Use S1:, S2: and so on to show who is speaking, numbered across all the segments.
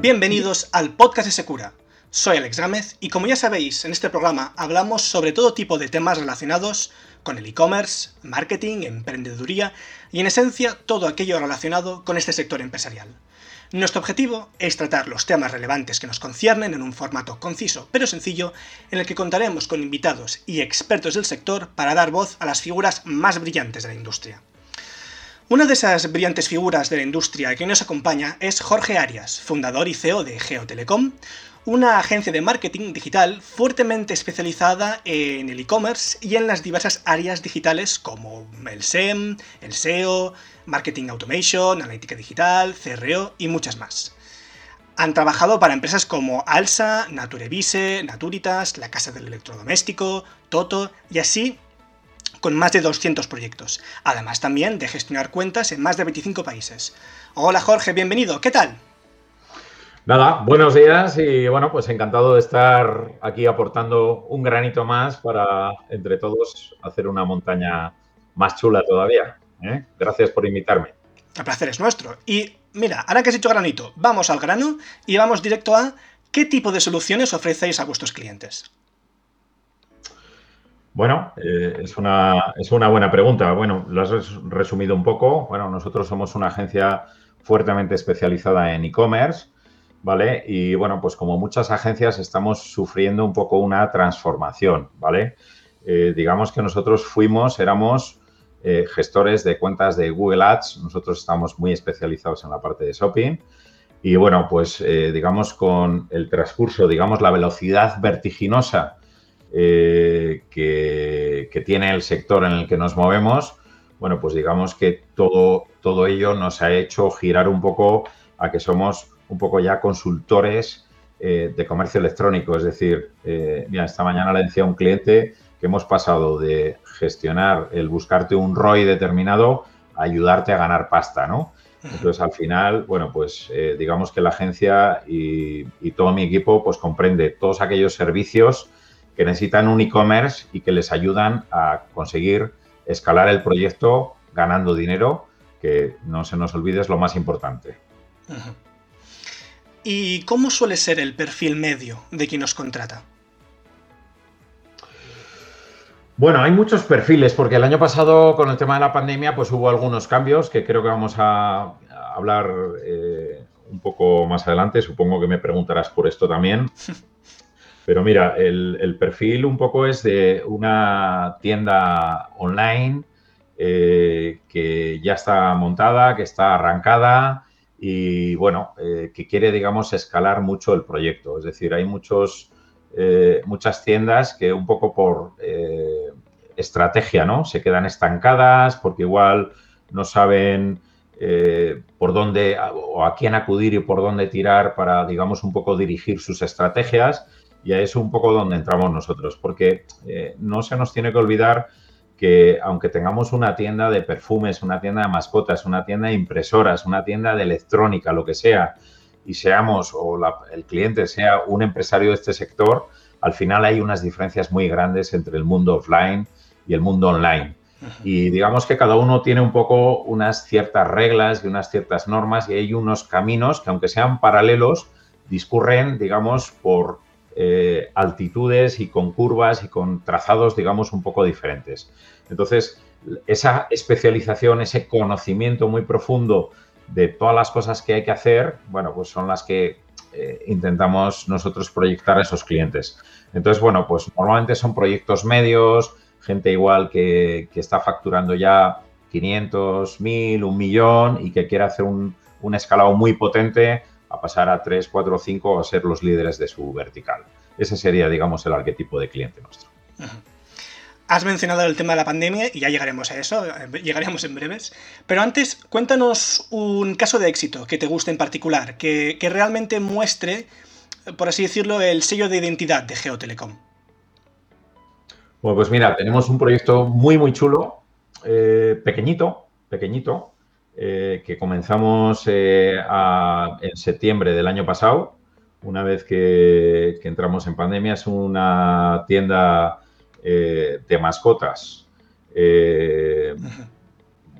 S1: Bienvenidos al podcast de Secura. Soy Alex Gámez y como ya sabéis, en este programa hablamos sobre todo tipo de temas relacionados con el e-commerce, marketing, emprendeduría y en esencia todo aquello relacionado con este sector empresarial. Nuestro objetivo es tratar los temas relevantes que nos conciernen en un formato conciso pero sencillo en el que contaremos con invitados y expertos del sector para dar voz a las figuras más brillantes de la industria. Una de esas brillantes figuras de la industria que nos acompaña es Jorge Arias, fundador y CEO de Geotelecom, una agencia de marketing digital fuertemente especializada en el e-commerce y en las diversas áreas digitales como el SEM, el SEO, Marketing Automation, Analítica Digital, CRO y muchas más. Han trabajado para empresas como Alsa, Naturevise, Naturitas, la Casa del Electrodoméstico, Toto y así con más de 200 proyectos, además también de gestionar cuentas en más de 25 países. Hola Jorge, bienvenido, ¿qué tal?
S2: Nada, buenos días y bueno, pues encantado de estar aquí aportando un granito más para entre todos hacer una montaña más chula todavía. ¿eh? Gracias por invitarme.
S1: El placer es nuestro. Y mira, ahora que has hecho granito, vamos al grano y vamos directo a qué tipo de soluciones ofrecéis a vuestros clientes.
S2: Bueno, eh, es, una, es una buena pregunta. Bueno, lo has resumido un poco. Bueno, nosotros somos una agencia fuertemente especializada en e-commerce, ¿vale? Y bueno, pues como muchas agencias estamos sufriendo un poco una transformación, ¿vale? Eh, digamos que nosotros fuimos, éramos eh, gestores de cuentas de Google Ads, nosotros estamos muy especializados en la parte de shopping. Y bueno, pues digamos con el transcurso, digamos la velocidad vertiginosa eh, que, tiene el sector en el que nos movemos, bueno, pues digamos que todo, todo ello nos ha hecho girar un poco a que somos un poco ya consultores eh, de comercio electrónico. Es decir, eh, mira, esta mañana le decía a un cliente que hemos pasado de gestionar el buscarte un ROI determinado a ayudarte a ganar pasta, ¿no? Entonces, al final, bueno, pues digamos que la agencia y, y, todo mi equipo pues comprende todos aquellos servicios que necesitan un e-commerce y que les ayudan a conseguir escalar el proyecto ganando dinero, que no se nos olvide es lo más importante.
S1: ¿Y cómo suele ser el perfil medio de quien nos contrata?
S2: Bueno, hay muchos perfiles, porque el año pasado con el tema de la pandemia pues hubo algunos cambios que creo que vamos a hablar eh, un poco más adelante. Supongo que me preguntarás por esto también. Pero mira, el, perfil un poco es de una tienda online eh, que ya está montada, que está arrancada y bueno, eh, que quiere, digamos, escalar mucho el proyecto. Es decir, hay muchos, eh, muchas tiendas que un poco por estrategia, ¿no? Se quedan estancadas porque igual no saben por dónde o a quién acudir y por dónde tirar para, digamos, un poco dirigir sus estrategias y a eso un poco donde entramos nosotros, porque eh, no se nos tiene que olvidar que aunque tengamos una tienda de perfumes, una tienda de mascotas, una tienda de impresoras, una tienda de electrónica, lo que sea, y seamos o el cliente sea un empresario de este sector, al final hay unas diferencias muy grandes entre el mundo offline y el mundo online. Y digamos que cada uno tiene un poco unas ciertas reglas y unas ciertas normas y hay unos caminos que aunque sean paralelos, discurren, digamos, por eh, altitudes y con curvas y con trazados, digamos, un poco diferentes. Entonces, esa especialización, ese conocimiento muy profundo de todas las cosas que hay que hacer, bueno, pues son las que eh, intentamos nosotros proyectar a esos clientes. Entonces, bueno, pues normalmente son proyectos medios, gente igual que, está facturando ya 500, 1000, un millón y que quiere hacer un escalado muy potente a pasar a 3, 4 o 5 a ser los líderes de su vertical. Ese sería, digamos, el arquetipo de cliente nuestro.
S1: Has mencionado el tema de la pandemia y ya llegaremos a eso, llegaremos en breves. Pero antes, cuéntanos un caso de éxito que te guste en particular, que, realmente muestre, por así decirlo, el sello de identidad de Geotelecom.
S2: Bueno, pues mira, tenemos un proyecto muy, muy chulo, eh, pequeñito, pequeñito, eh, que comenzamos eh, en septiembre del año pasado, una vez que, entramos en pandemia. Es una tienda eh, de mascotas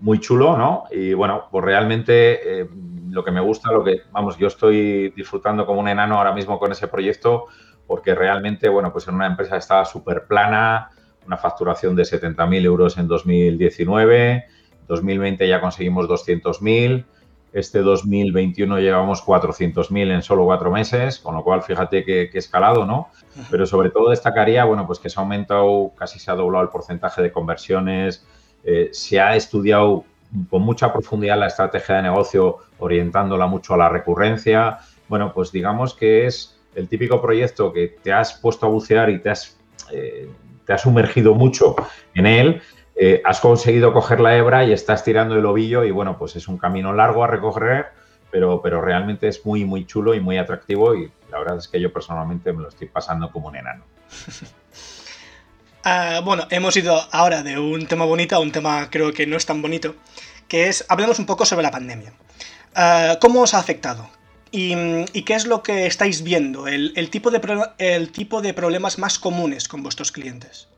S2: muy chulo, ¿no? Y bueno, pues realmente lo que me gusta, lo que, vamos, yo estoy disfrutando como un enano ahora mismo con ese proyecto, porque realmente, bueno, pues en una empresa estaba súper plana, una facturación de 70.000 euros en 2019, 2020 ya conseguimos 200.000, este 2021 llevamos 400.000 en solo cuatro meses, con lo cual fíjate que, escalado, ¿no? Pero sobre todo destacaría, bueno, pues que se ha aumentado, casi se ha doblado el porcentaje de conversiones, eh, se ha estudiado con mucha profundidad la estrategia de negocio, orientándola mucho a la recurrencia. Bueno, pues digamos que es el típico proyecto que te has puesto a bucear y te has, eh, te has sumergido mucho en él eh, has conseguido coger la hebra y estás tirando el ovillo y bueno, pues es un camino largo a recorrer, pero, pero realmente es muy, muy chulo y muy atractivo y la verdad es que yo personalmente me lo estoy pasando como un enano.
S1: Ah, bueno, hemos ido ahora de un tema bonito a un tema creo que no es tan bonito, que es, hablemos un poco sobre la pandemia. Ah, ¿Cómo os ha afectado? ¿Y, qué es lo que estáis viendo? El, tipo de el tipo de problemas más comunes con vuestros clientes.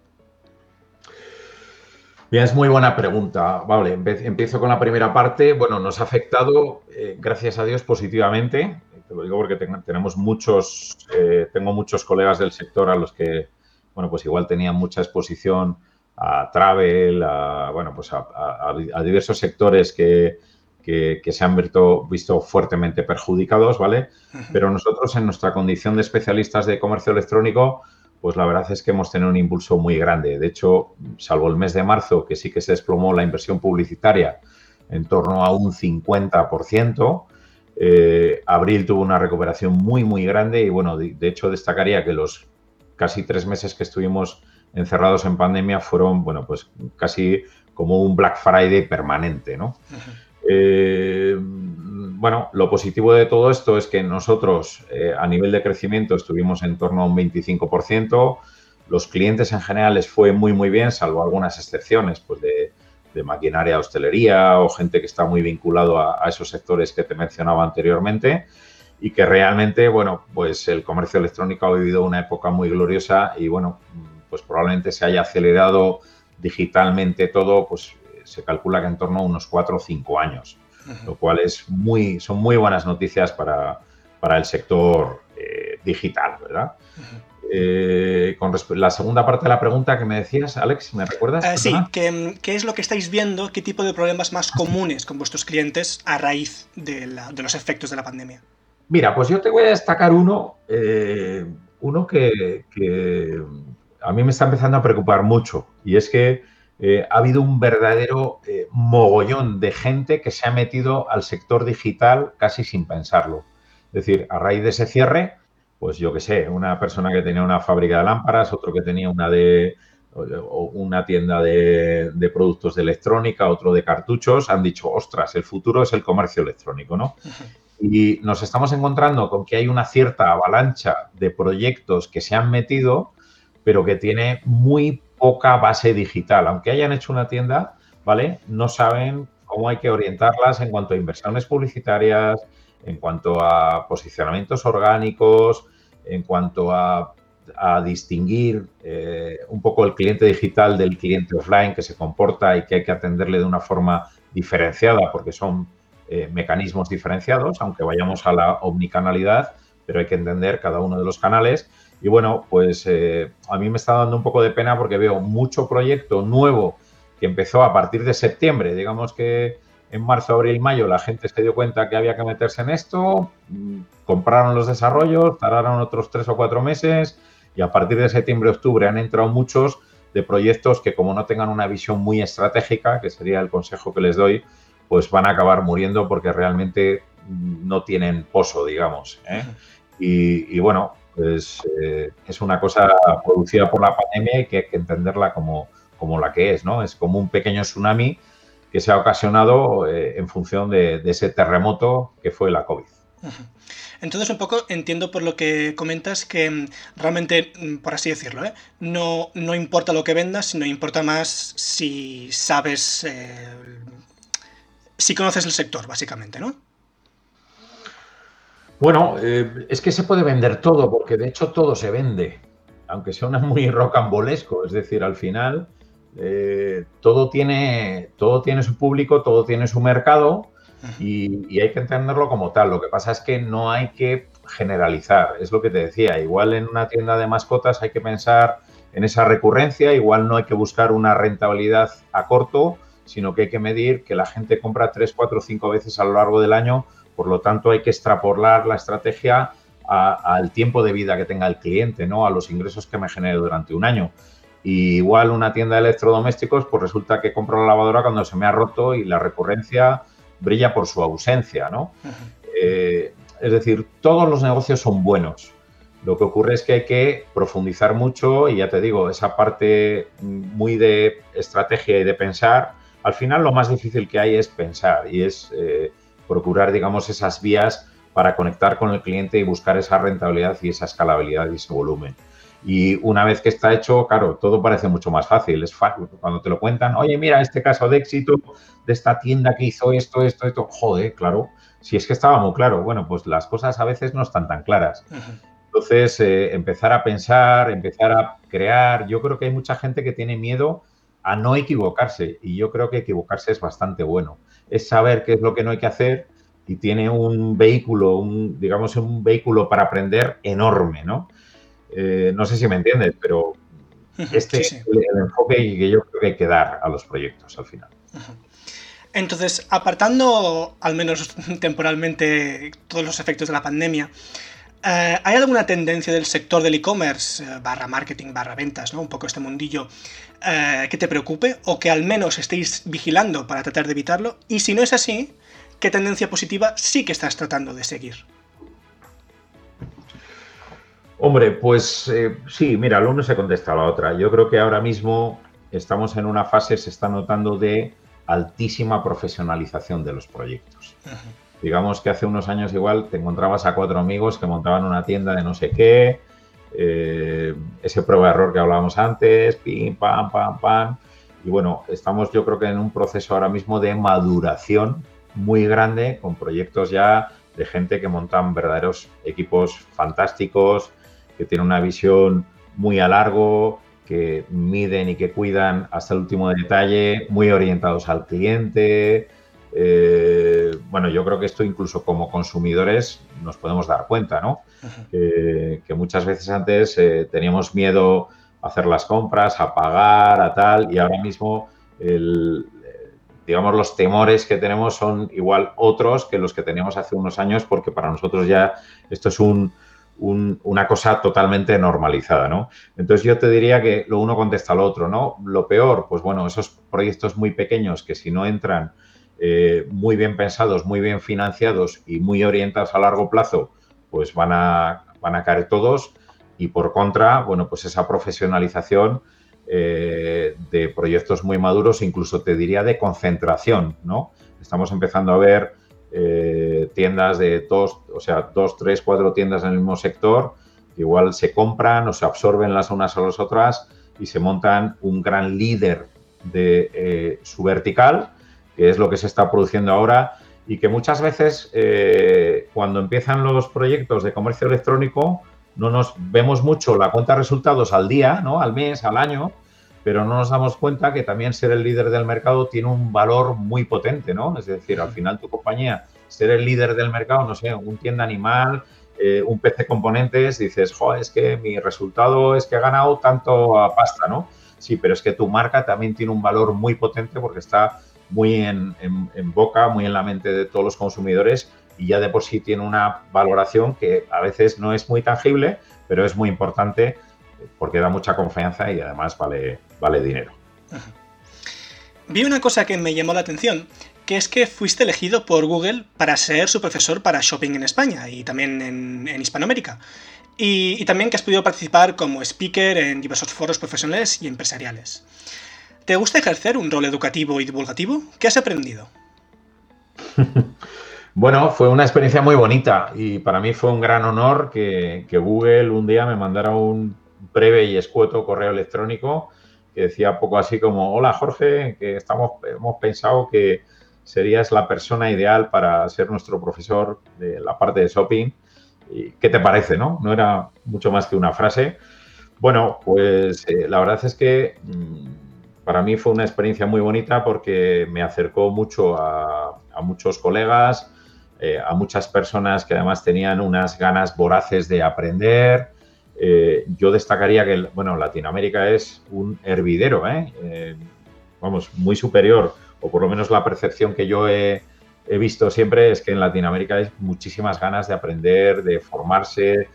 S2: Bien, es muy buena pregunta. Vale, empiezo con la primera parte. Bueno, nos ha afectado, eh, gracias a Dios, positivamente. Te lo digo porque tenemos muchos, eh, tengo muchos colegas del sector a los que, bueno, pues igual tenían mucha exposición a travel, a, bueno, pues a, diversos sectores que, se han visto, visto, fuertemente perjudicados, ¿vale? Pero nosotros, en nuestra condición de especialistas de comercio electrónico, pues la verdad es que hemos tenido un impulso muy grande. De hecho, salvo el mes de marzo, que sí que se desplomó la inversión publicitaria en torno a un 50%, eh, abril tuvo una recuperación muy, muy grande y bueno, de, hecho destacaría que los casi tres meses que estuvimos encerrados en pandemia fueron, bueno, pues casi como un Black Friday permanente, ¿no? Bueno, lo positivo de todo esto es que nosotros eh, a nivel de crecimiento estuvimos en torno a un 25%. Los clientes en general les fue muy, muy bien, salvo algunas excepciones, pues de, maquinaria, hostelería o gente que está muy vinculado a, esos sectores que te mencionaba anteriormente y que realmente, bueno, pues el comercio electrónico ha vivido una época muy gloriosa y, bueno, pues probablemente se haya acelerado digitalmente todo, pues se calcula que en torno a unos 4 o 5 años lo cual es muy, son muy buenas noticias para, el sector eh, digital, ¿verdad? Eh, con la segunda parte de la pregunta que me decías, Alex, ¿me recuerdas?
S1: Eh, sí, ¿qué, es lo que estáis viendo? ¿Qué tipo de problemas más comunes con vuestros clientes a raíz de, los efectos de la pandemia?
S2: Mira, pues yo te voy a destacar uno, uno que, a mí me está empezando a preocupar mucho, y es que eh, ha habido un verdadero eh, mogollón de gente que se ha metido al sector digital casi sin pensarlo. Es decir, a raíz de ese cierre, pues yo qué sé, una persona que tenía una fábrica de lámparas, otro que tenía una de una tienda de, productos de electrónica, otro de cartuchos, han dicho, ostras, el futuro es el comercio electrónico, ¿no? Y nos estamos encontrando con que hay una cierta avalancha de proyectos que se han metido, pero que tiene muy poca base digital. Aunque hayan hecho una tienda, ¿vale? No saben cómo hay que orientarlas en cuanto a inversiones publicitarias, en cuanto a posicionamientos orgánicos, en cuanto a, distinguir eh, un poco el cliente digital del cliente offline que se comporta y que hay que atenderle de una forma diferenciada porque son eh, mecanismos diferenciados, aunque vayamos a la omnicanalidad, pero hay que entender cada uno de los canales y bueno, pues eh, a mí me está dando un poco de pena porque veo mucho proyecto nuevo que empezó a partir de septiembre. Digamos que en marzo, abril, mayo la gente se dio cuenta que había que meterse en esto, mm, compraron los desarrollos, tardaron otros tres o cuatro meses y a partir de septiembre, octubre han entrado muchos de proyectos que como no tengan una visión muy estratégica, que sería el consejo que les doy, pues van a acabar muriendo porque realmente mm, no tienen pozo, digamos. ¿eh? Y, y, bueno, pues eh, es una cosa producida por la pandemia y que hay que entenderla como, como la que es, ¿no? Es como un pequeño tsunami que se ha ocasionado eh, en función de, ese terremoto que fue la COVID.
S1: Entonces, un poco entiendo por lo que comentas que mm, realmente, mm, por así decirlo, ¿eh? no, no, importa lo que vendas, sino importa más si sabes, si conoces el sector, básicamente, ¿no?
S2: Bueno, eh, es que se puede vender todo, porque de hecho todo se vende, aunque suena muy rocambolesco. Es decir, al final eh, todo, tiene, todo tiene su público, todo tiene su mercado y, hay que entenderlo como tal. Lo que pasa es que no hay que generalizar, es lo que te decía. Igual en una tienda de mascotas hay que pensar en esa recurrencia, igual no hay que buscar una rentabilidad a corto, sino que hay que medir que la gente compra tres, cuatro, cinco veces a lo largo del año, por lo tanto hay que extrapolar la estrategia al tiempo de vida que tenga el cliente, ¿no? a los ingresos que me genere durante un año. Y igual una tienda de electrodomésticos, pues resulta que compro la lavadora cuando se me ha roto y la recurrencia brilla por su ausencia, ¿no? Eh, es decir, todos los negocios son buenos. Lo que ocurre es que hay que profundizar mucho y ya te digo, esa parte muy de estrategia y de pensar, al final lo más difícil que hay es pensar y es eh, procurar, digamos, esas vías para conectar con el cliente y buscar esa rentabilidad y esa escalabilidad y ese volumen. Y una vez que está hecho, claro, todo parece mucho más fácil. Es fácil cuando te lo cuentan, oye, mira, este caso de éxito de esta tienda que hizo esto, esto, esto. Joder, claro, si es que estaba muy claro. Bueno, pues las cosas a veces no están tan claras. Entonces, eh, empezar a pensar, empezar a crear. Yo creo que hay mucha gente que tiene miedo a no equivocarse y yo creo que equivocarse es bastante bueno. Es saber qué es lo que no hay que hacer y tiene un vehículo, un, digamos, un vehículo para aprender enorme, ¿no? Eh, no sé si me entiendes, pero este es el, enfoque que yo creo que hay que dar a los proyectos al final.
S1: Entonces, apartando al menos temporalmente todos los efectos de la pandemia, eh, ¿hay alguna tendencia del sector del e-commerce, eh, barra marketing, barra ventas, ¿no? un poco este mundillo, que te preocupe o que al menos estéis vigilando para tratar de evitarlo? Y si no es así, ¿qué tendencia positiva sí que estás tratando de seguir?
S2: Hombre, pues eh, sí, mira, lo uno se contesta a la otra. Yo creo que ahora mismo estamos en una fase, se está notando de altísima profesionalización de los proyectos. Digamos que hace unos años igual te encontrabas a cuatro amigos que montaban una tienda de no sé qué, eh, ese prueba de error que hablábamos antes, pim, pam, pam, pam. Y bueno, estamos yo creo que en un proceso ahora mismo de maduración muy grande con proyectos ya de gente que montan verdaderos equipos fantásticos, que tienen una visión muy a largo, que miden y que cuidan hasta el último detalle, muy orientados al cliente. Eh, bueno, yo creo que esto incluso como consumidores nos podemos dar cuenta, ¿no? que muchas veces antes eh, teníamos miedo a hacer las compras, a pagar, a tal, y ahora mismo digamos, los temores que tenemos son igual otros que los que teníamos hace unos años, porque para nosotros ya esto es un, una cosa totalmente normalizada, ¿no? Entonces yo te diría que lo uno contesta al otro, ¿no? Lo peor, pues bueno, esos proyectos muy pequeños que si no entran eh, muy bien pensados, muy bien financiados y muy orientados a largo plazo, pues van a, van a caer todos. Y por contra, bueno, pues esa profesionalización eh, de proyectos muy maduros, incluso te diría de concentración, ¿no? Estamos empezando a ver eh, tiendas de dos, o sea, dos, tres, cuatro tiendas en el mismo sector, igual se compran o se absorben las unas a las otras y se montan un gran líder de su vertical, que es lo que se está produciendo ahora y que muchas veces eh, cuando empiezan los proyectos de comercio electrónico no nos vemos mucho la cuenta de resultados al día, ¿no? al mes, al año, pero no nos damos cuenta que también ser el líder del mercado tiene un valor muy potente, ¿no? Es decir, al final tu compañía, ser el líder del mercado, no sé, un tienda animal, eh, un PC componentes, dices, jo, es que mi resultado es que he ganado tanto a pasta, ¿no? Sí, pero es que tu marca también tiene un valor muy potente porque está muy en, boca, muy en la mente de todos los consumidores y ya de por sí tiene una valoración que a veces no es muy tangible, pero es muy importante porque da mucha confianza y además vale, dinero.
S1: Vi una cosa que me llamó la atención, que es que fuiste elegido por Google para ser su profesor para shopping en España y también en, Hispanoamérica. Y, también que has podido participar como speaker en diversos foros profesionales y empresariales. ¿Te gusta ejercer un rol educativo y divulgativo? ¿Qué has aprendido?
S2: bueno, fue una experiencia muy bonita y para mí fue un gran honor que Google un día me mandara un breve y escueto correo electrónico que decía poco así como, hola Jorge, que estamos, hemos pensado que serías la persona ideal para ser nuestro profesor de la parte de shopping. ¿Qué te parece? No, no era mucho más que una frase. Bueno, pues eh, la verdad es que mm, para mí fue una experiencia muy bonita porque me acercó mucho a, muchos colegas, eh, a muchas personas que además tenían unas ganas voraces de aprender. Eh, yo destacaría que, bueno, Latinoamérica es un hervidero, ¿eh? vamos, muy superior, o por lo menos la percepción que yo he, visto siempre es que en Latinoamérica hay muchísimas ganas de aprender, de formarse,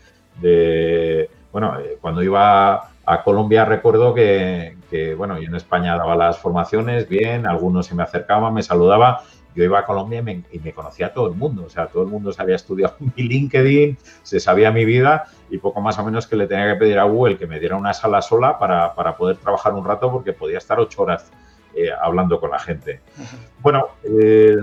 S2: bueno, cuando iba a Colombia recuerdo que, bueno, yo en España daba las formaciones, bien, algunos se me acercaban, me saludaba, yo iba a Colombia y me, conocía a todo el mundo, o sea, todo el mundo se había estudiado mi LinkedIn, se sabía mi vida y poco más o menos que le tenía que pedir a Google que me diera una sala sola para, poder trabajar un rato porque podía estar ocho horas eh, hablando con la gente. Bueno, eh,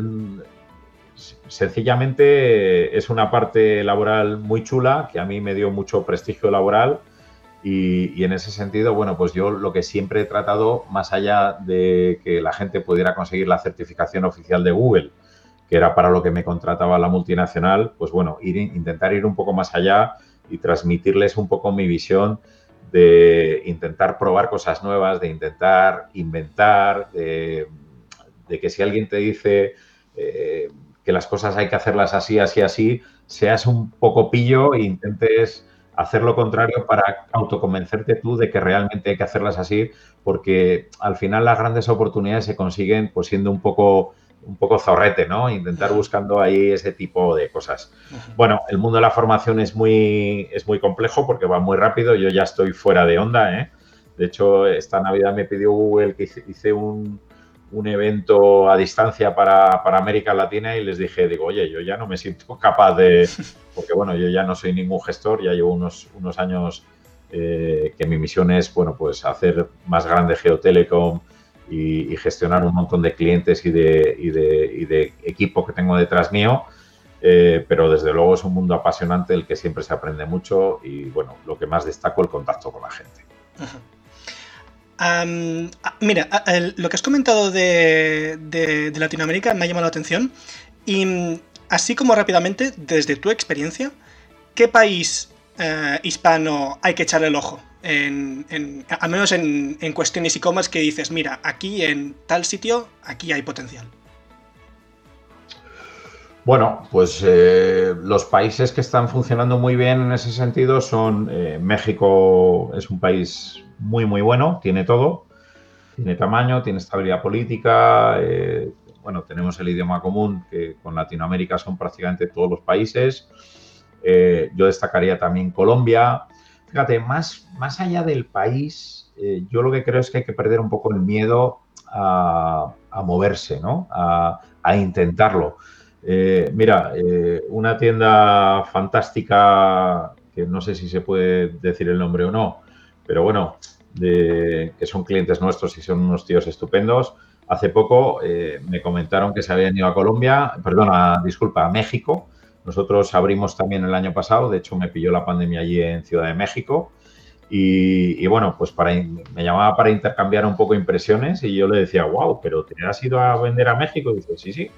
S2: sencillamente es una parte laboral muy chula que a mí me dio mucho prestigio laboral y, en ese sentido, bueno, pues yo lo que siempre he tratado, más allá de que la gente pudiera conseguir la certificación oficial de Google, que era para lo que me contrataba la multinacional, pues bueno, intentar ir un poco más allá y transmitirles un poco mi visión de intentar probar cosas nuevas, de intentar inventar, de, que si alguien te dice eh, que las cosas hay que hacerlas así, así, así, seas un poco pillo e intentes hacer lo contrario para autoconvencerte tú de que realmente hay que hacerlas así, porque al final las grandes oportunidades se consiguen pues siendo un poco un poco zorrete, ¿no? Intentar buscando ahí ese tipo de cosas. Bueno, el mundo de la formación es muy, es muy complejo porque va muy rápido. Yo ya estoy fuera de onda, ¿eh? De hecho, esta Navidad me pidió Google que hice un, un evento a distancia para, América Latina y les dije, digo, oye, yo ya no me siento capaz de, porque bueno, yo ya no soy ningún gestor, ya llevo unos, unos años eh, que mi misión es, bueno, pues hacer más grande Geotelecom y, gestionar un montón de clientes y de, y de, equipo que tengo detrás mío. Eh, pero desde luego es un mundo apasionante el que siempre se aprende mucho y bueno, lo que más destaco el contacto con la gente
S1: mira, lo que has comentado de, Latinoamérica me ha llamado la atención. Y así como rápidamente, desde tu experiencia, ¿qué país eh, hispano hay que echarle el ojo? al menos en, cuestiones e-commerce que dices, mira, aquí en tal sitio, aquí hay potencial.
S2: Bueno, pues eh, los países que están funcionando muy bien en ese sentido son eh, México, es un país muy, muy bueno, tiene todo, tiene tamaño, tiene estabilidad política, bueno, tenemos el idioma común que con Latinoamérica son prácticamente todos los países. Eh, yo destacaría también Colombia. Fíjate, más, más allá del país, eh, yo lo que creo es que hay que perder un poco el miedo a, moverse, ¿no? A, a intentarlo. mira, una tienda fantástica, que no sé si se puede decir el nombre o no, pero bueno, que son clientes nuestros y son unos tíos estupendos. Hace poco eh, me comentaron que se habían ido a Colombia, perdona, disculpa, a México. Nosotros abrimos también el año pasado, de hecho me pilló la pandemia allí en Ciudad de México. Y, bueno, pues para, me llamaba para intercambiar un poco impresiones y yo le decía, wow, pero ¿te has ido a vender a México? Dice, sí, sí.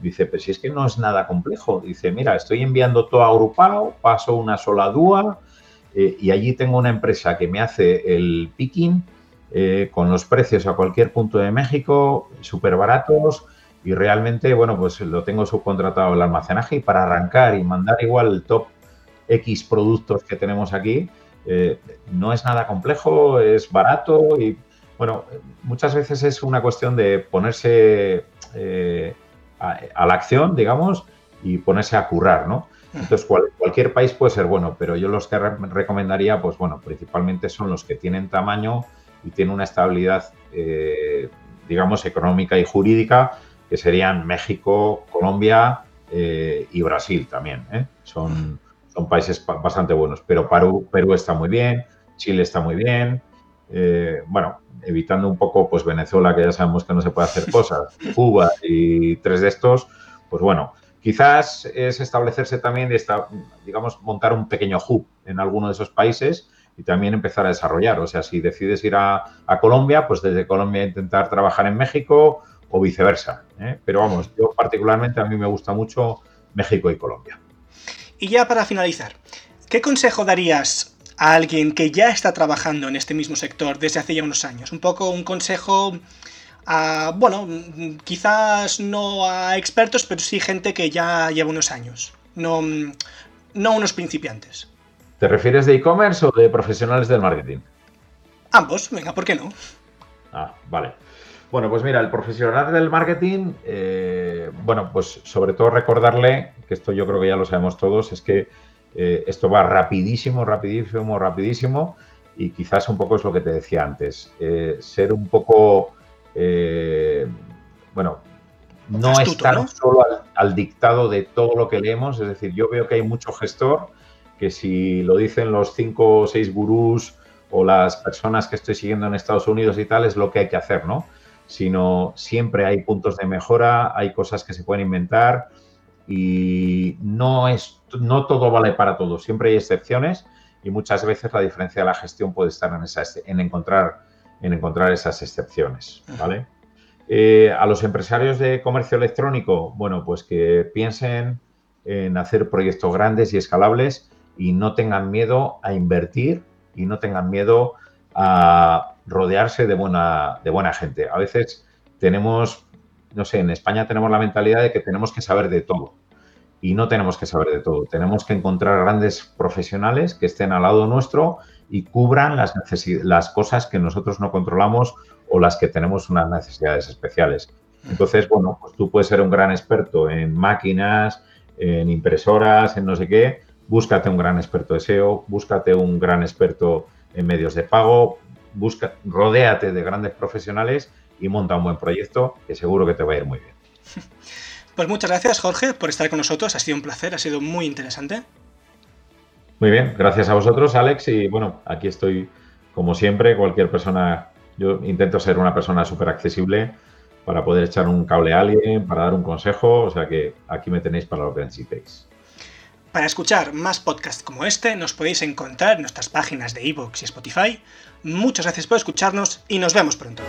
S2: Dice, pues si es que no es nada complejo. Dice, mira, estoy enviando todo agrupado, paso una sola dúa, eh, y allí tengo una empresa que me hace el picking eh, con los precios a cualquier punto de México, súper baratos y realmente, bueno, pues lo tengo subcontratado el almacenaje y para arrancar y mandar igual el top X productos que tenemos aquí, eh, no es nada complejo, es barato y, bueno, muchas veces es una cuestión de ponerse a la acción, digamos, y ponerse a currar, ¿no? Entonces, cualquier país puede ser bueno, pero yo los que recomendaría, pues bueno, principalmente son los que tienen tamaño y tienen una estabilidad, eh, digamos, económica y jurídica, que serían México, Colombia eh, y Brasil también. ¿eh? Son, son países bastante buenos, pero Perú, Perú está muy bien, Chile está muy bien. bueno, evitando un poco, pues Venezuela, que ya sabemos que no se puede hacer cosas, Cuba y tres de estos, pues bueno, Quizás es establecerse también, digamos, montar un pequeño hub en alguno de esos países y también empezar a desarrollar. O sea, si decides ir a, Colombia, pues desde Colombia intentar trabajar en México o viceversa. ¿eh? Pero vamos, yo particularmente a mí me gusta mucho México y Colombia.
S1: Y ya para finalizar, ¿qué consejo darías a alguien que ya está trabajando en este mismo sector desde hace ya unos años? Un poco un consejo a, bueno, quizás no a expertos, pero sí gente que ya lleva unos años, no, no unos principiantes.
S2: ¿Te refieres de e-commerce o de profesionales del marketing?
S1: Ambos, venga, ¿por qué no?
S2: Ah, vale. Bueno, pues mira, el profesional del marketing, eh, bueno, pues sobre todo recordarle, que esto yo creo que ya lo sabemos todos, es que eh, esto va rapidísimo, rapidísimo, rapidísimo, y quizás un poco es lo que te decía antes, eh, ser un poco, bueno, no estar solo al, dictado de todo lo que leemos, es decir, yo veo que hay mucho gestor que si lo dicen los cinco o seis gurús o las personas que estoy siguiendo en Estados Unidos y tal, es lo que hay que hacer, ¿no? sino siempre hay puntos de mejora, hay cosas que se pueden inventar y no, es, no todo vale para todo, siempre hay excepciones y muchas veces la diferencia de la gestión puede estar en, esa, en, encontrar, en encontrar esas excepciones, ¿vale? Eh, a los empresarios de comercio electrónico, bueno, pues que piensen en hacer proyectos grandes y escalables y no tengan miedo a invertir y no tengan miedo a rodearse de buena, de buena gente. A veces tenemos, no sé, en España tenemos la mentalidad de que tenemos que saber de todo. Y no tenemos que saber de todo. Tenemos que encontrar grandes profesionales que estén al lado nuestro y cubran las, las cosas que nosotros no controlamos o las que tenemos unas necesidades especiales. Entonces, bueno, pues tú puedes ser un gran experto en máquinas, en impresoras, en no sé qué. Búscate un gran experto de SEO, búscate un gran experto en medios de pago, busca, rodéate de grandes profesionales y monta un buen proyecto que seguro que te va a ir muy bien.
S1: Pues muchas gracias, Jorge, por estar con nosotros. Ha sido un placer, ha sido muy interesante.
S2: Muy bien, gracias a vosotros, Alex. Y bueno, aquí estoy, como siempre, cualquier persona. Yo intento ser una persona súper accesible para poder echar un cable a alguien, para dar un consejo. O sea que aquí me tenéis para lo que necesitéis.
S1: Para escuchar más podcasts como este, nos podéis encontrar en nuestras páginas de iVoox y Spotify. Muchas gracias por escucharnos y nos vemos pronto.